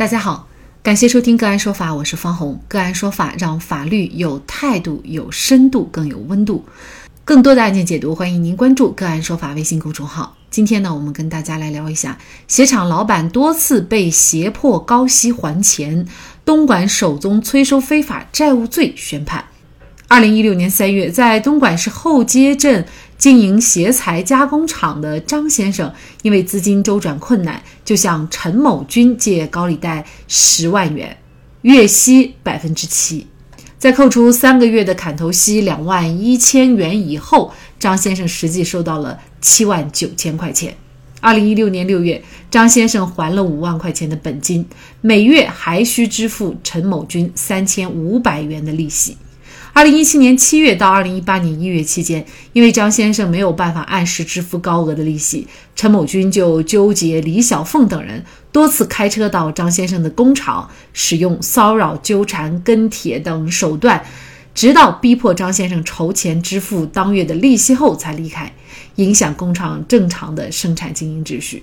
大家好，感谢收听个案说法，我是方红。个案说法让法律有态度、有深度、更有温度。更多的案件解读，欢迎您关注个案说法微信公众号。今天呢，我们跟大家来聊一下鞋厂老板多次被胁迫高息还钱，东莞首宗催收非法债务罪宣判。二零一六年三月，在东莞市后街镇经营鞋材加工厂的张先生，因为资金周转困难，就向陈某军借高利贷十万元，月息百分之七。在扣除三个月的砍头息两万一千元以后，张先生实际收到了七万九千块钱。二零一六年六月，张先生还了五万块钱的本金，每月还需支付陈某军三千五百元的利息。二零一七年七月到二零一八年一月期间，因为张先生没有办法按时支付高额的利息，陈某军就纠结李小凤等人多次开车到张先生的工厂，使用骚扰、纠缠、跟帖等手段，直到逼迫张先生筹钱支付当月的利息后才离开，影响工厂正常的生产经营秩序。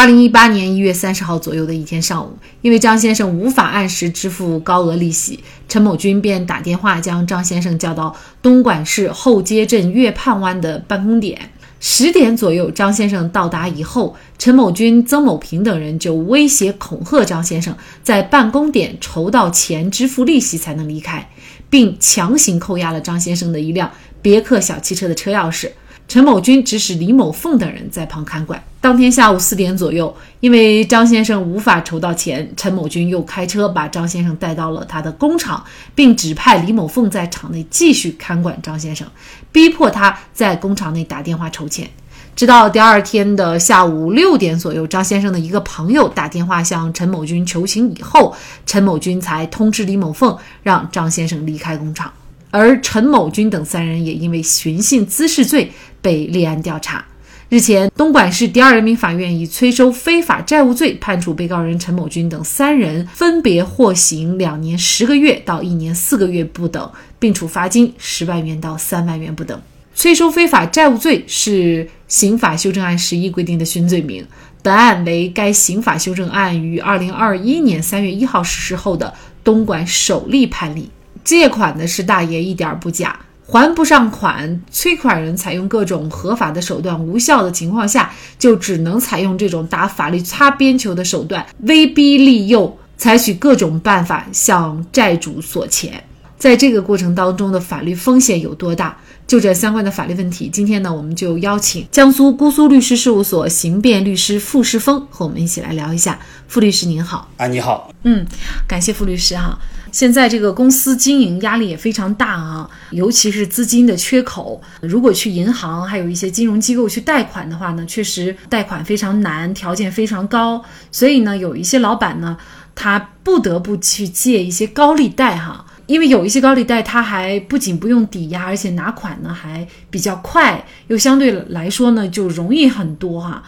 二零一八年一月三十号左右的一天上午，因为张先生无法按时支付高额利息，陈某军便打电话将张先生叫到东莞市后街镇月畔湾的办公点。十点左右，张先生到达以后，陈某军、曾某平等人就威胁恐吓张先生，在办公点筹到钱支付利息才能离开，并强行扣押了张先生的一辆别克小汽车的车钥匙。陈某军指使李某凤等人在旁看管。当天下午四点左右，因为张先生无法筹到钱，陈某军又开车把张先生带到了他的工厂，并指派李某凤在厂内继续看管张先生，逼迫他在工厂内打电话筹钱。直到第二天的下午六点左右，张先生的一个朋友打电话向陈某军求情以后，陈某军才通知李某凤让张先生离开工厂。而陈某军等三人也因为寻衅滋事罪被立案调查。日前，东莞市第二人民法院以催收非法债务罪判处被告人陈某军等三人分别获刑两年十个月到一年四个月不等，并处罚金十万元到三万元不等。催收非法债务罪是刑法修正案十一规定的新罪名。本案为该刑法修正案于二零二一年三月一号实施后的东莞首例判例。借款的是大爷，一点不假。还不上款，催款人采用各种合法的手段无效的情况下，就只能采用这种打法律擦边球的手段，威逼利诱，采取各种办法向债主索钱。在这个过程当中的法律风险有多大？就这相关的法律问题，今天呢，我们就邀请江苏姑苏律师事务所刑辩律师傅世峰和我们一起来聊一下。傅律师您好，啊，你好，嗯，感谢傅律师哈。现在这个公司经营压力也非常大啊，尤其是资金的缺口。如果去银行还有一些金融机构去贷款的话呢，确实贷款非常难，条件非常高。所以呢，有一些老板呢，他不得不去借一些高利贷哈。因为有一些高利贷，它还不仅不用抵押，而且拿款呢还比较快，又相对来说呢就容易很多哈。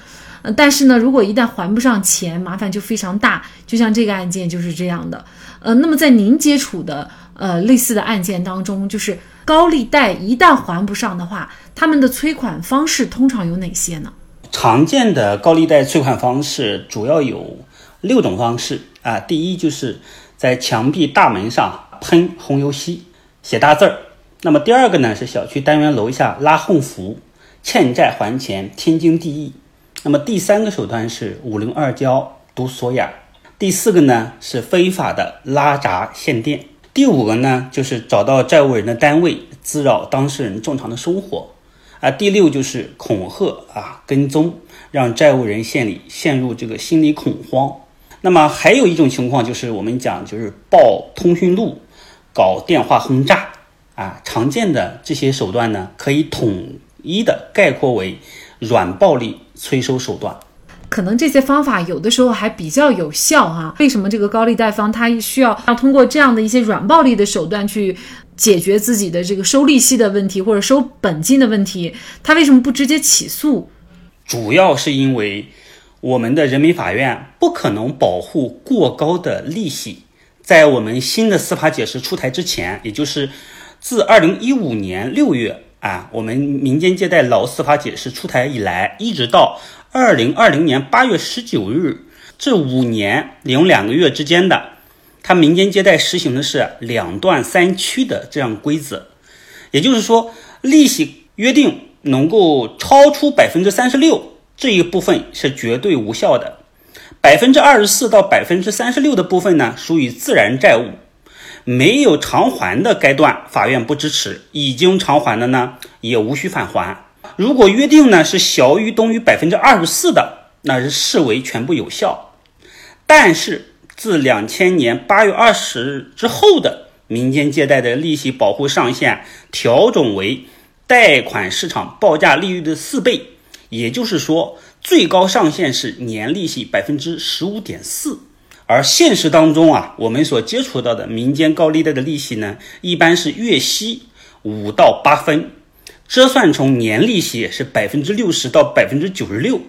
但是呢，如果一旦还不上钱，麻烦就非常大。就像这个案件就是这样的。呃，那么在您接触的呃类似的案件当中，就是高利贷一旦还不上的话，他们的催款方式通常有哪些呢？常见的高利贷催款方式主要有六种方式啊。第一就是在墙壁大门上。喷红油漆，写大字儿。那么第二个呢是小区单元楼下拉横幅，欠债还钱，天经地义。那么第三个手段是五零二胶堵锁眼。第四个呢是非法的拉闸限电。第五个呢就是找到债务人的单位，滋扰当事人正常的生活。啊，第六就是恐吓啊，跟踪，让债务人陷里陷入这个心理恐慌。那么还有一种情况就是我们讲就是报通讯录。搞电话轰炸啊，常见的这些手段呢，可以统一的概括为软暴力催收手段。可能这些方法有的时候还比较有效哈。为什么这个高利贷方他需要要通过这样的一些软暴力的手段去解决自己的这个收利息的问题或者收本金的问题？他为什么不直接起诉？主要是因为我们的人民法院不可能保护过高的利息。在我们新的司法解释出台之前，也就是自二零一五年六月啊，我们民间借贷老司法解释出台以来，一直到二零二零年八月十九日，这五年零两个月之间的，他民间借贷实行的是两段三区的这样规则，也就是说，利息约定能够超出百分之三十六这一部分是绝对无效的，百分之二十四到百分之三十六的部分呢，属于自然债务，没有偿还的该段法院不支持，已经偿还的呢也无需返还。如果约定呢是小于等于百分之二十四的，那是视为全部有效。但是自两千年八月二十日之后的民间借贷的利息保护上限调整为贷款市场报价利率的四倍，也就是说最高上限是年利息百分之十五点四。而现实当中啊，我们所接触到的民间高利贷的利息呢，一般是月息五到八分。折算成年利息是百分之六十到百分之九十六，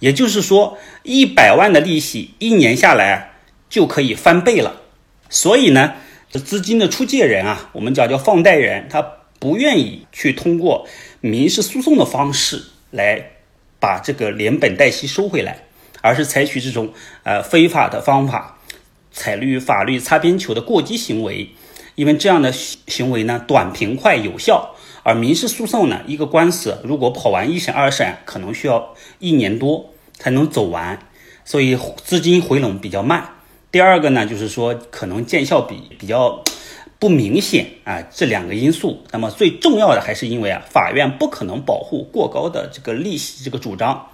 也就是说，一百万的利息一年下来就可以翻倍了。所以呢，资金的出借人啊，我们讲叫放贷人，他不愿意去通过民事诉讼的方式来把这个连本带息收回来，而是采取这种呃非法的方法，采取法律擦边球的过激行为，因为这样的行为呢，短平快有效。而民事诉讼呢，一个官司如果跑完一审、二审，可能需要一年多才能走完，所以资金回笼比较慢。第二个呢，就是说可能见效比比较不明显啊，这两个因素。那么最重要的还是因为啊，法院不可能保护过高的这个利息这个主张。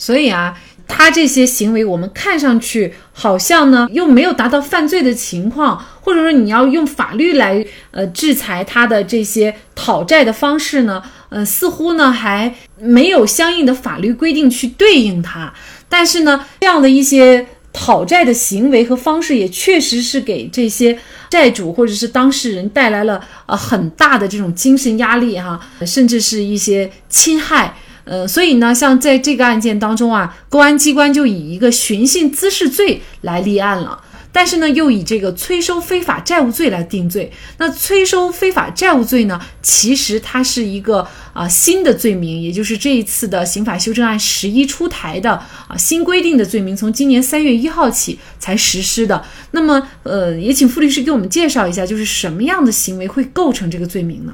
所以啊，他这些行为我们看上去好像呢，又没有达到犯罪的情况，或者说你要用法律来呃制裁他的这些讨债的方式呢，呃，似乎呢还没有相应的法律规定去对应他。但是呢，这样的一些讨债的行为和方式，也确实是给这些债主或者是当事人带来了呃很大的这种精神压力哈，甚至是一些侵害。呃，所以呢，像在这个案件当中啊，公安机关就以一个寻衅滋事罪来立案了，但是呢，又以这个催收非法债务罪来定罪。那催收非法债务罪呢，其实它是一个啊新的罪名，也就是这一次的刑法修正案十一出台的啊新规定的罪名，从今年三月一号起才实施的。那么，呃，也请傅律师给我们介绍一下，就是什么样的行为会构成这个罪名呢？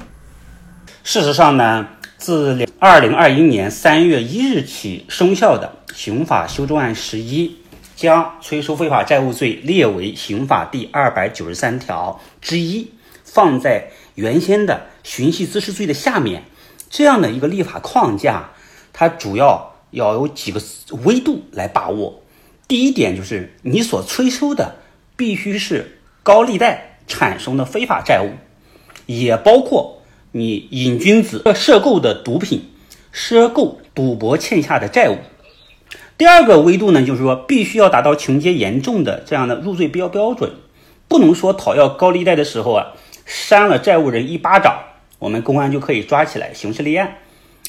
事实上呢。自二零二一年三月一日起生效的刑法修正案十一，将催收非法债务罪列为刑法第二百九十三条之一，放在原先的寻衅滋事罪的下面。这样的一个立法框架，它主要要有几个维度来把握。第一点就是，你所催收的必须是高利贷产生的非法债务，也包括。你瘾君子涉购的毒品，涉购赌博欠下的债务。第二个维度呢，就是说必须要达到情节严重的这样的入罪标标准，不能说讨要高利贷的时候啊，扇了债务人一巴掌，我们公安就可以抓起来刑事立案，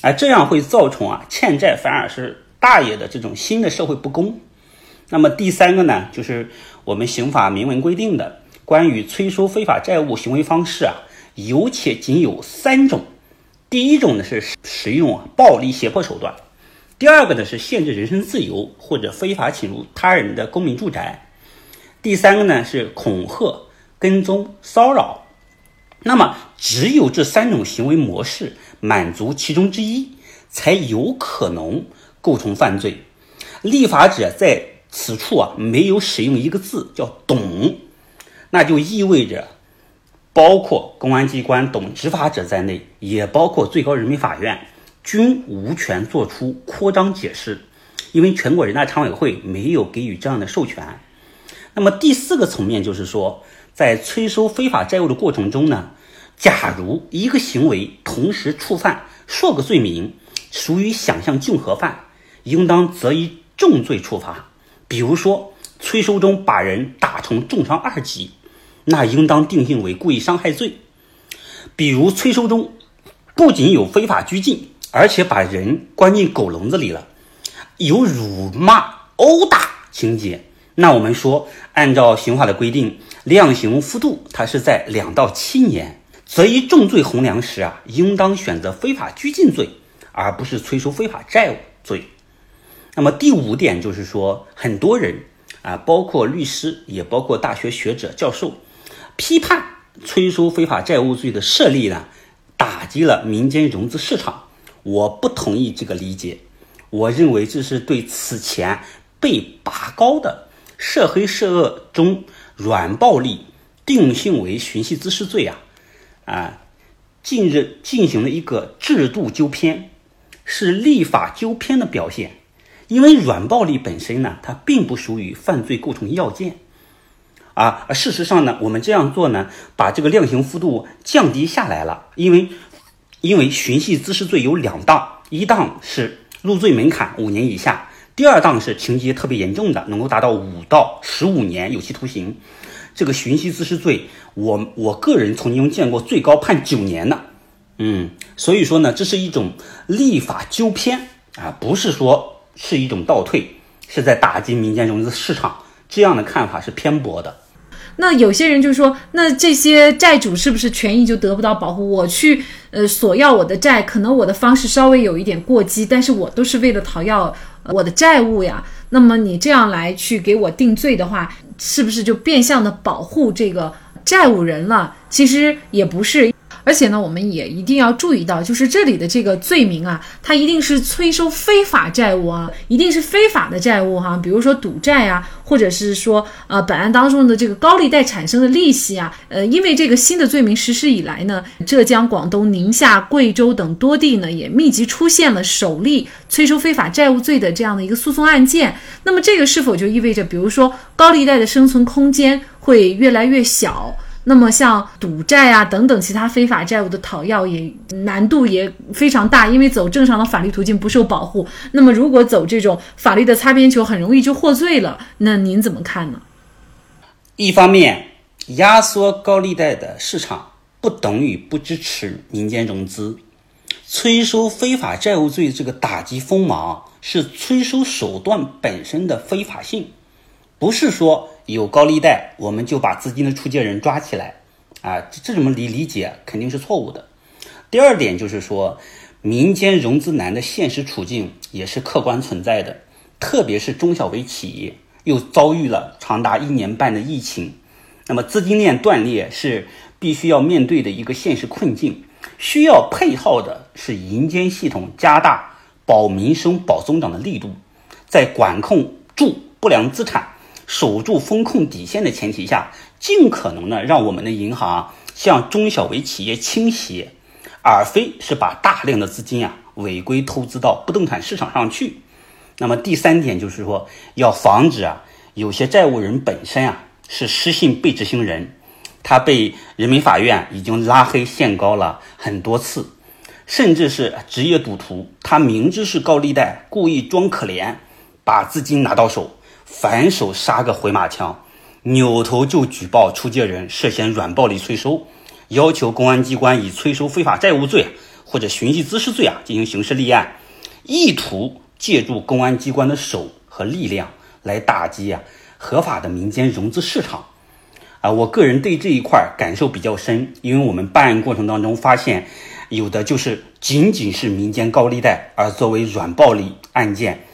啊，这样会造成啊欠债反而是大爷的这种新的社会不公。那么第三个呢，就是我们刑法明文规定的关于催收非法债务行为方式啊。有且仅有三种，第一种呢是使用暴力胁迫手段，第二个呢是限制人身自由或者非法侵入他人的公民住宅，第三个呢是恐吓、跟踪、骚扰。那么只有这三种行为模式满足其中之一，才有可能构成犯罪。立法者在此处啊没有使用一个字叫“懂”，那就意味着。包括公安机关等执法者在内，也包括最高人民法院，均无权作出扩张解释，因为全国人大常委会没有给予这样的授权。那么第四个层面就是说，在催收非法债务的过程中呢，假如一个行为同时触犯数个罪名，属于想象竞合犯，应当择一重罪处罚。比如说，催收中把人打成重伤二级。那应当定性为故意伤害罪。比如催收中不仅有非法拘禁，而且把人关进狗笼子里了，有辱骂、殴打情节。那我们说，按照刑法的规定，量刑幅度它是在两到七年。择一重罪衡量时啊，应当选择非法拘禁罪，而不是催收非法债务罪。那么第五点就是说，很多人啊，包括律师，也包括大学学者、教授，批判催收非法债务罪的设立呢，打击了民间融资市场。我不同意这个理解，我认为这是对此前被拔高的涉黑涉恶中软暴力定性为寻衅滋事罪啊，啊，近日进行了一个制度纠偏，是立法纠偏的表现。因为软暴力本身呢，它并不属于犯罪构成要件，啊，事实上呢，我们这样做呢，把这个量刑幅度降低下来了。因为，因为寻衅滋事罪有两档，一档是入罪门槛五年以下，第二档是情节特别严重的，能够达到五到十五年有期徒刑。这个寻衅滋事罪，我我个人曾经见过最高判九年的，嗯，所以说呢，这是一种立法纠偏啊，不是说。是一种倒退，是在打击民间融资市场，这样的看法是偏颇的。那有些人就说，那这些债主是不是权益就得不到保护？我去呃索要我的债，可能我的方式稍微有一点过激，但是我都是为了讨要我的债务呀。那么你这样来去给我定罪的话，是不是就变相的保护这个债务人了？其实也不是。而且呢，我们也一定要注意到，就是这里的这个罪名啊，它一定是催收非法债务啊，一定是非法的债务哈，比如说赌债啊，或者是说呃本案当中的这个高利贷产生的利息啊，呃，因为这个新的罪名实施以来呢，浙江、广东、宁夏、贵州等多地呢也密集出现了首例催收非法债务罪的这样的一个诉讼案件。那么这个是否就意味着，比如说高利贷的生存空间会越来越小？那么像赌债啊等等其他非法债务的讨要也难度也非常大，因为走正常的法律途径不受保护。那么如果走这种法律的擦边球，很容易就获罪了。那您怎么看呢？一方面，压缩高利贷的市场不等于不支持民间融资。催收非法债务罪这个打击锋芒是催收手段本身的非法性，不是说。有高利贷，我们就把资金的出借人抓起来，啊，这这种理理解肯定是错误的。第二点就是说，民间融资难的现实处境也是客观存在的，特别是中小微企业又遭遇了长达一年半的疫情，那么资金链断裂是必须要面对的一个现实困境，需要配套的是银监系统加大保民生、保增长的力度，在管控住不良资产。守住风控底线的前提下，尽可能的让我们的银行向中小微企业倾斜，而非是把大量的资金啊违规投资到不动产市场上去。那么第三点就是说，要防止啊有些债务人本身啊是失信被执行人，他被人民法院已经拉黑限高了很多次，甚至是职业赌徒，他明知是高利贷，故意装可怜，把资金拿到手。反手杀个回马枪，扭头就举报出借人涉嫌软暴力催收，要求公安机关以催收非法债务罪或者寻衅滋事罪啊进行刑事立案，意图借助公安机关的手和力量来打击啊合法的民间融资市场。啊，我个人对这一块感受比较深，因为我们办案过程当中发现，有的就是仅仅是民间高利贷，而作为软暴力案件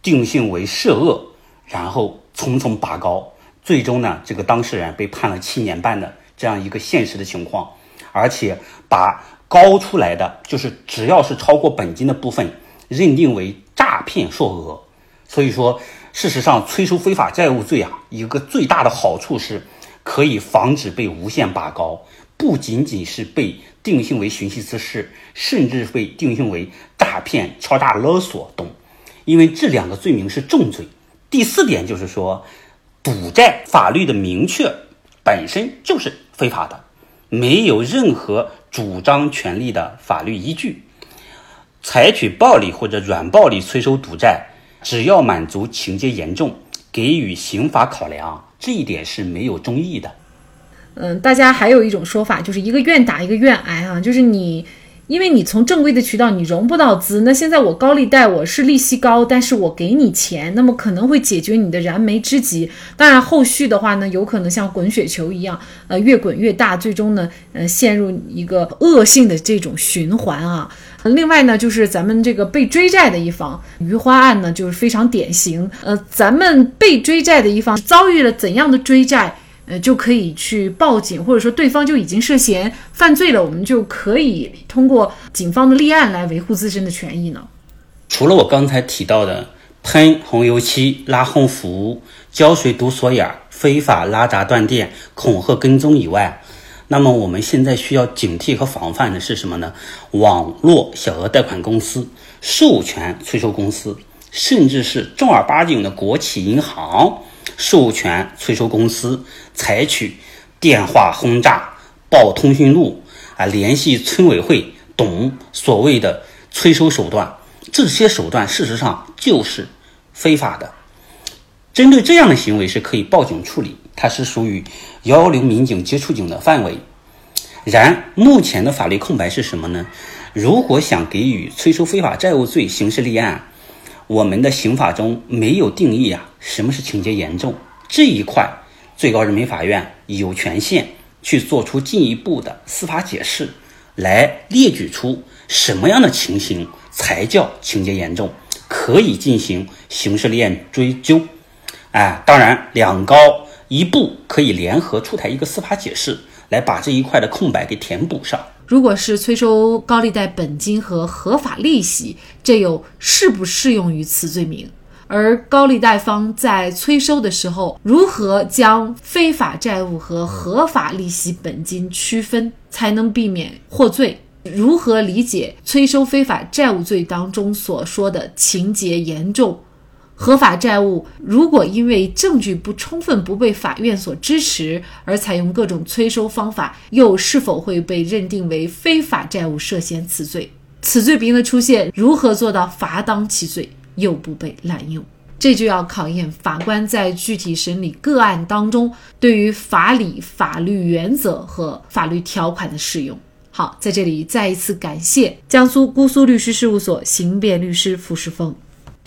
定性为涉恶。然后匆匆拔高，最终呢，这个当事人被判了七年半的这样一个现实的情况，而且把高出来的就是只要是超过本金的部分，认定为诈骗数额。所以说，事实上，催收非法债务罪啊，一个最大的好处是，可以防止被无限拔高，不仅仅是被定性为寻衅滋事，甚至被定性为诈骗、敲诈勒索等，因为这两个罪名是重罪。第四点就是说，赌债法律的明确本身就是非法的，没有任何主张权利的法律依据。采取暴力或者软暴力催收赌债，只要满足情节严重，给予刑法考量，这一点是没有争议的。嗯，大家还有一种说法，就是一个愿打一个愿挨啊，就是你。因为你从正规的渠道你融不到资，那现在我高利贷我是利息高，但是我给你钱，那么可能会解决你的燃眉之急。当然后续的话呢，有可能像滚雪球一样，呃，越滚越大，最终呢，呃，陷入一个恶性的这种循环啊。另外呢，就是咱们这个被追债的一方，余花案呢就是非常典型。呃，咱们被追债的一方遭遇了怎样的追债，呃，就可以去报警，或者说对方就已经涉嫌犯罪了，我们就可以通过警方的立案来维护自身的权益呢？除了我刚才提到的喷红油漆、拉横幅、浇水堵锁眼、非法拉闸断电、恐吓跟踪以外，那么我们现在需要警惕和防范的是什么呢？网络小额贷款公司、授权催收公司，甚至是正儿八经的国企银行授权催收公司，采取电话轰炸、报通讯录啊，联系村委会等所谓的催收手段。这些手段事实上就是非法的。针对这样的行为是可以报警处理，它是属于幺幺零民警接触警的范围。然目前的法律空白是什么呢？如果想给予催收非法债务罪刑事立案，我们的刑法中没有定义啊，什么是情节严重这一块，最高人民法院有权限去做出进一步的司法解释，来列举出什么样的情形。才叫情节严重，可以进行刑事立案追究。哎，当然，两高一部可以联合出台一个司法解释，来把这一块的空白给填补上。如果是催收高利贷本金和合法利息，这又适不适用于此罪名？而高利贷方在催收的时候，如何将非法债务和合法利息本金区分，才能避免获罪？如何理解催收非法债务罪当中所说的情节严重？合法债务如果因为证据不充分不被法院所支持而采用各种催收方法，又是否会被认定为非法债务涉嫌此罪？此罪名的出现如何做到罚当其罪又不被滥用？这就要考验法官在具体审理个案当中对于法理、法律原则和法律条款的适用。好，在这里再一次感谢江苏姑苏律师事务所刑辩律师傅世峰。